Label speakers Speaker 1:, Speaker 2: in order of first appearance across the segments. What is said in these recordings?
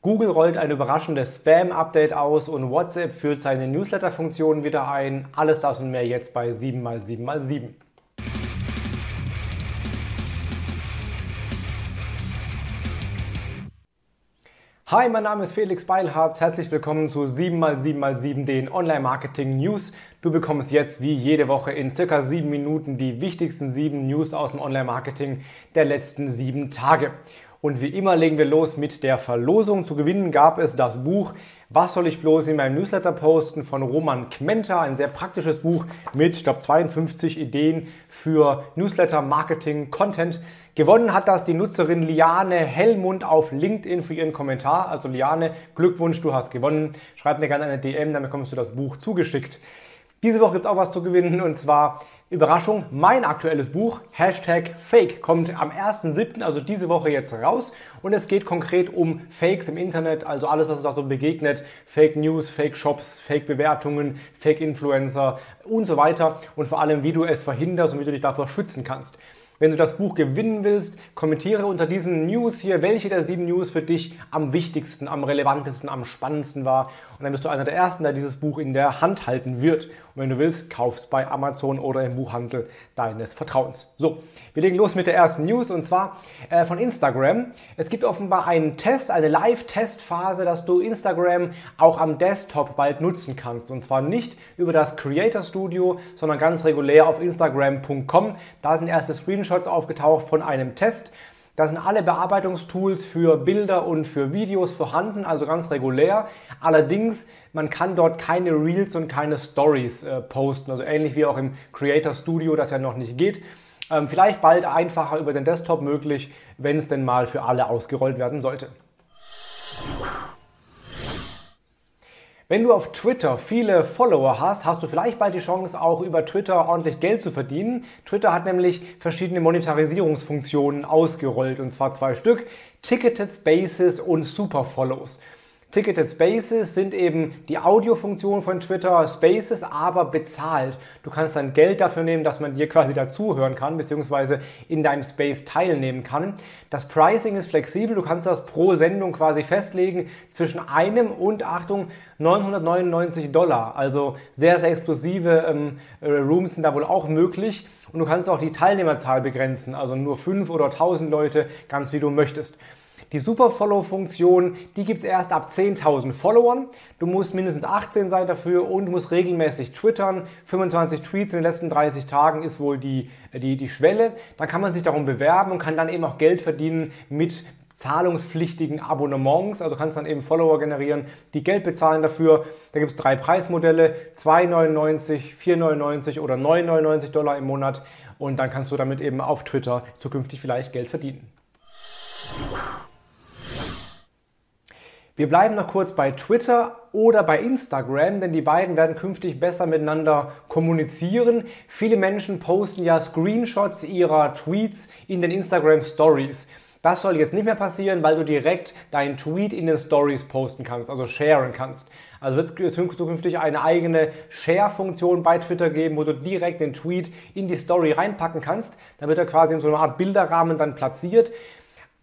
Speaker 1: Google rollt ein überraschendes Spam-Update aus und WhatsApp führt seine Newsletter-Funktion wieder ein. Alles das und mehr jetzt bei 7x7x7. Hi, mein Name ist Felix Beilharz. Herzlich willkommen zu 7x7x7, den Online-Marketing-News. Du bekommst jetzt wie jede Woche in circa sieben Minuten die wichtigsten sieben News aus dem Online-Marketing der letzten sieben Tage. Und wie immer legen wir los mit der Verlosung. Zu gewinnen gab es das Buch Was soll ich bloß in meinem Newsletter posten von Roman Kmenter. Ein sehr praktisches Buch mit, ich glaube, 52 Ideen für Newsletter, Marketing, Content. Gewonnen hat das die Nutzerin Liane Hellmund auf LinkedIn für ihren Kommentar. Also Liane, Glückwunsch, du hast gewonnen. Schreib mir gerne eine DM, dann bekommst du das Buch zugeschickt. Diese Woche gibt es auch was zu gewinnen und zwar Überraschung, mein aktuelles Buch, Hashtag Fake, kommt am 1.7., also diese Woche jetzt raus. Und es geht konkret um Fakes im Internet, also alles, was uns da so begegnet. Fake News, Fake Shops, Fake Bewertungen, Fake Influencer und so weiter. Und vor allem, wie du es verhinderst und wie du dich davor schützen kannst. Wenn du das Buch gewinnen willst, kommentiere unter diesen News hier, welche der sieben News für dich am wichtigsten, am relevantesten, am spannendsten war. Und dann bist du einer der Ersten, der dieses Buch in der Hand halten wird. Und wenn du willst, kaufst bei Amazon oder im Buchhandel deines Vertrauens. So, wir legen los mit der ersten News und zwar äh, von Instagram. Es gibt offenbar einen Test, eine Live-Testphase, dass du Instagram auch am Desktop bald nutzen kannst. Und zwar nicht über das Creator Studio, sondern ganz regulär auf Instagram.com. Da sind erste Screenshots aufgetaucht von einem Test. Da sind alle Bearbeitungstools für Bilder und für Videos vorhanden, also ganz regulär. Allerdings, man kann dort keine Reels und keine Stories äh, posten, also ähnlich wie auch im Creator Studio, das ja noch nicht geht. Ähm, vielleicht bald einfacher über den Desktop möglich, wenn es denn mal für alle ausgerollt werden sollte. Wenn du auf Twitter viele Follower hast, hast du vielleicht bald die Chance, auch über Twitter ordentlich Geld zu verdienen. Twitter hat nämlich verschiedene Monetarisierungsfunktionen ausgerollt, und zwar zwei Stück, Ticketed Spaces und Super Follows. Ticketed Spaces sind eben die Audiofunktion von Twitter Spaces, aber bezahlt. Du kannst dann Geld dafür nehmen, dass man dir quasi dazuhören kann, beziehungsweise in deinem Space teilnehmen kann. Das Pricing ist flexibel. Du kannst das pro Sendung quasi festlegen zwischen einem und, Achtung, 999 Dollar. Also sehr, sehr exklusive ähm, äh, Rooms sind da wohl auch möglich. Und du kannst auch die Teilnehmerzahl begrenzen, also nur 5 oder 1000 Leute, ganz wie du möchtest. Die Super-Follow-Funktion, die gibt es erst ab 10.000 Followern. Du musst mindestens 18 sein dafür und musst regelmäßig twittern. 25 Tweets in den letzten 30 Tagen ist wohl die, die, die Schwelle. Dann kann man sich darum bewerben und kann dann eben auch Geld verdienen mit zahlungspflichtigen Abonnements. Also kannst dann eben Follower generieren, die Geld bezahlen dafür. Da gibt es drei Preismodelle, 2,99, 4,99 oder 9,99 Dollar im Monat. Und dann kannst du damit eben auf Twitter zukünftig vielleicht Geld verdienen. Wir bleiben noch kurz bei Twitter oder bei Instagram, denn die beiden werden künftig besser miteinander kommunizieren. Viele Menschen posten ja Screenshots ihrer Tweets in den Instagram Stories. Das soll jetzt nicht mehr passieren, weil du direkt deinen Tweet in den Stories posten kannst, also sharen kannst. Also wird es zukünftig eine eigene Share-Funktion bei Twitter geben, wo du direkt den Tweet in die Story reinpacken kannst. Dann wird er quasi in so einer Art Bilderrahmen dann platziert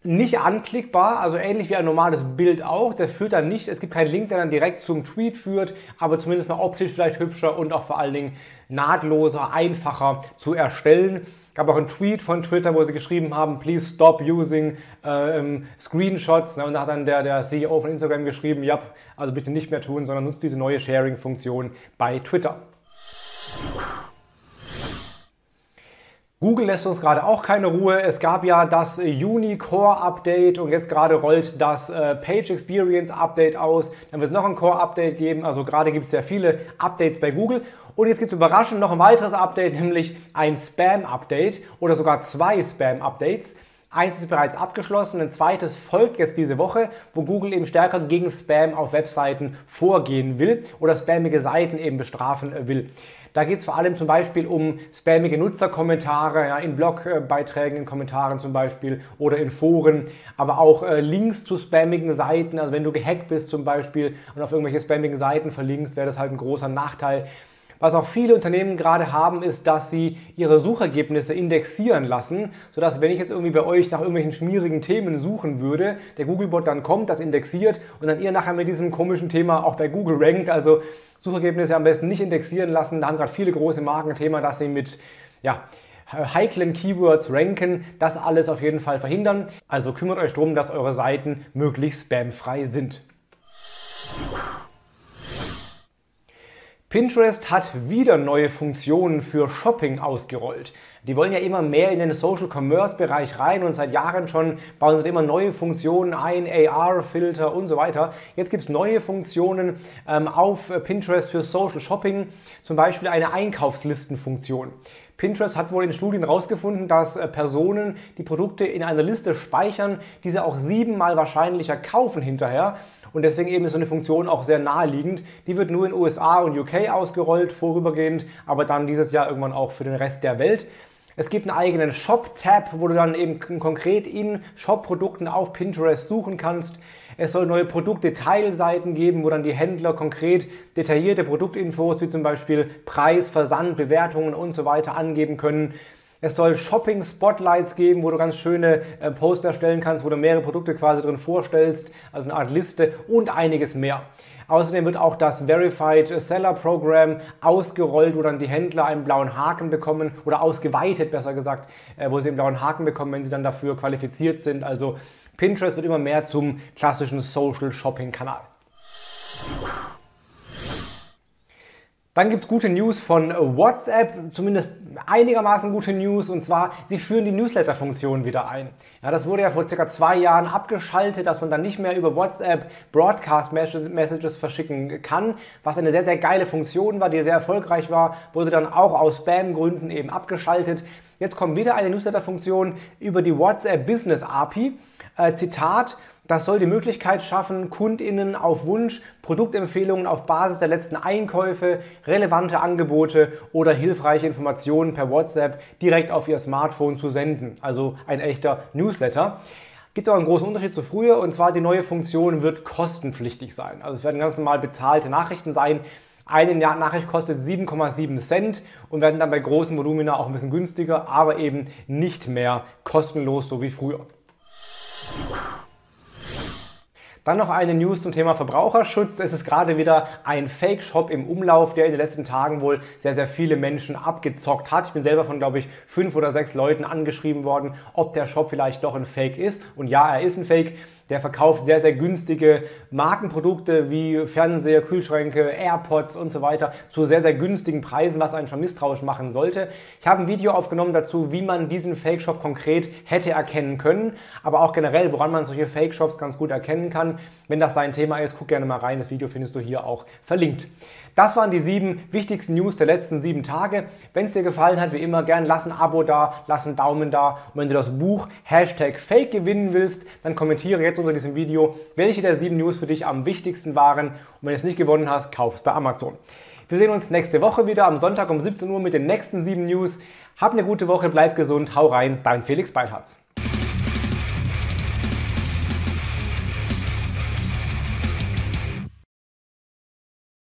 Speaker 1: nicht anklickbar, also ähnlich wie ein normales Bild auch. Der führt dann nicht, es gibt keinen Link, der dann direkt zum Tweet führt, aber zumindest mal optisch vielleicht hübscher und auch vor allen Dingen nahtloser, einfacher zu erstellen. Gab auch einen Tweet von Twitter, wo sie geschrieben haben, please stop using äh, Screenshots. Und da hat dann der, der CEO von Instagram geschrieben, ja, also bitte nicht mehr tun, sondern nutzt diese neue Sharing-Funktion bei Twitter. Google lässt uns gerade auch keine Ruhe. Es gab ja das Uni Core Update und jetzt gerade rollt das äh, Page Experience Update aus. Dann wird es noch ein Core Update geben. Also gerade gibt es sehr viele Updates bei Google. Und jetzt gibt es überraschend noch ein weiteres Update, nämlich ein Spam Update oder sogar zwei Spam Updates. Eins ist bereits abgeschlossen, ein zweites folgt jetzt diese Woche, wo Google eben stärker gegen Spam auf Webseiten vorgehen will oder spammige Seiten eben bestrafen will. Da geht es vor allem zum Beispiel um spammige Nutzerkommentare ja, in Blogbeiträgen, in Kommentaren zum Beispiel oder in Foren, aber auch äh, Links zu spammigen Seiten. Also wenn du gehackt bist zum Beispiel und auf irgendwelche spammigen Seiten verlinkst, wäre das halt ein großer Nachteil. Was auch viele Unternehmen gerade haben, ist, dass sie ihre Suchergebnisse indexieren lassen, sodass wenn ich jetzt irgendwie bei euch nach irgendwelchen schmierigen Themen suchen würde, der Googlebot dann kommt, das indexiert und dann ihr nachher mit diesem komischen Thema auch bei Google rankt. Also Suchergebnisse am besten nicht indexieren lassen. Da haben gerade viele große Marken ein Thema, dass sie mit ja, heiklen Keywords ranken. Das alles auf jeden Fall verhindern. Also kümmert euch darum, dass eure Seiten möglichst spamfrei sind. Pinterest hat wieder neue Funktionen für Shopping ausgerollt. Die wollen ja immer mehr in den Social Commerce Bereich rein und seit Jahren schon bauen sie immer neue Funktionen ein, AR-Filter und so weiter. Jetzt gibt es neue Funktionen ähm, auf Pinterest für Social Shopping, zum Beispiel eine Einkaufslistenfunktion. Pinterest hat wohl in Studien herausgefunden, dass äh, Personen die Produkte in einer Liste speichern, diese auch siebenmal wahrscheinlicher kaufen hinterher und deswegen eben ist so eine Funktion auch sehr naheliegend. Die wird nur in USA und UK ausgerollt, vorübergehend, aber dann dieses Jahr irgendwann auch für den Rest der Welt. Es gibt einen eigenen Shop-Tab, wo du dann eben konkret in Shop-Produkten auf Pinterest suchen kannst. Es soll neue Produktdetailseiten geben, wo dann die Händler konkret detaillierte Produktinfos wie zum Beispiel Preis, Versand, Bewertungen und so weiter angeben können. Es soll Shopping-Spotlights geben, wo du ganz schöne äh, Poster erstellen kannst, wo du mehrere Produkte quasi drin vorstellst, also eine Art Liste und einiges mehr. Außerdem wird auch das Verified Seller Program ausgerollt, wo dann die Händler einen blauen Haken bekommen oder ausgeweitet besser gesagt, äh, wo sie einen blauen Haken bekommen, wenn sie dann dafür qualifiziert sind. Also Pinterest wird immer mehr zum klassischen Social Shopping Kanal. Dann gibt es gute News von WhatsApp, zumindest einigermaßen gute News, und zwar, sie führen die Newsletter-Funktion wieder ein. Ja, das wurde ja vor circa zwei Jahren abgeschaltet, dass man dann nicht mehr über WhatsApp Broadcast-Messages verschicken kann, was eine sehr, sehr geile Funktion war, die sehr erfolgreich war, wurde dann auch aus Spam-Gründen eben abgeschaltet. Jetzt kommt wieder eine Newsletter-Funktion über die WhatsApp Business API. Äh, Zitat, das soll die Möglichkeit schaffen, KundInnen auf Wunsch Produktempfehlungen auf Basis der letzten Einkäufe, relevante Angebote oder hilfreiche Informationen per WhatsApp direkt auf ihr Smartphone zu senden. Also ein echter Newsletter. Gibt aber einen großen Unterschied zu früher und zwar die neue Funktion wird kostenpflichtig sein. Also es werden ganz normal bezahlte Nachrichten sein. Eine Nachricht kostet 7,7 Cent und werden dann bei großen Volumina auch ein bisschen günstiger, aber eben nicht mehr kostenlos, so wie früher. Dann noch eine News zum Thema Verbraucherschutz. Es ist gerade wieder ein Fake-Shop im Umlauf, der in den letzten Tagen wohl sehr, sehr viele Menschen abgezockt hat. Ich bin selber von, glaube ich, fünf oder sechs Leuten angeschrieben worden, ob der Shop vielleicht doch ein Fake ist. Und ja, er ist ein Fake. Der verkauft sehr, sehr günstige Markenprodukte wie Fernseher, Kühlschränke, AirPods und so weiter zu sehr, sehr günstigen Preisen, was einen schon misstrauisch machen sollte. Ich habe ein Video aufgenommen dazu, wie man diesen Fake-Shop konkret hätte erkennen können, aber auch generell, woran man solche Fake-Shops ganz gut erkennen kann. Wenn das dein Thema ist, guck gerne mal rein. Das Video findest du hier auch verlinkt. Das waren die sieben wichtigsten News der letzten sieben Tage. Wenn es dir gefallen hat, wie immer, gern lass ein Abo da, lass einen Daumen da. Und wenn du das Buch Hashtag Fake gewinnen willst, dann kommentiere jetzt unter diesem Video, welche der sieben News für dich am wichtigsten waren. Und wenn du es nicht gewonnen hast, kauf es bei Amazon. Wir sehen uns nächste Woche wieder am Sonntag um 17 Uhr mit den nächsten sieben News. Hab eine gute Woche, bleib gesund, hau rein, dein Felix Beilharz.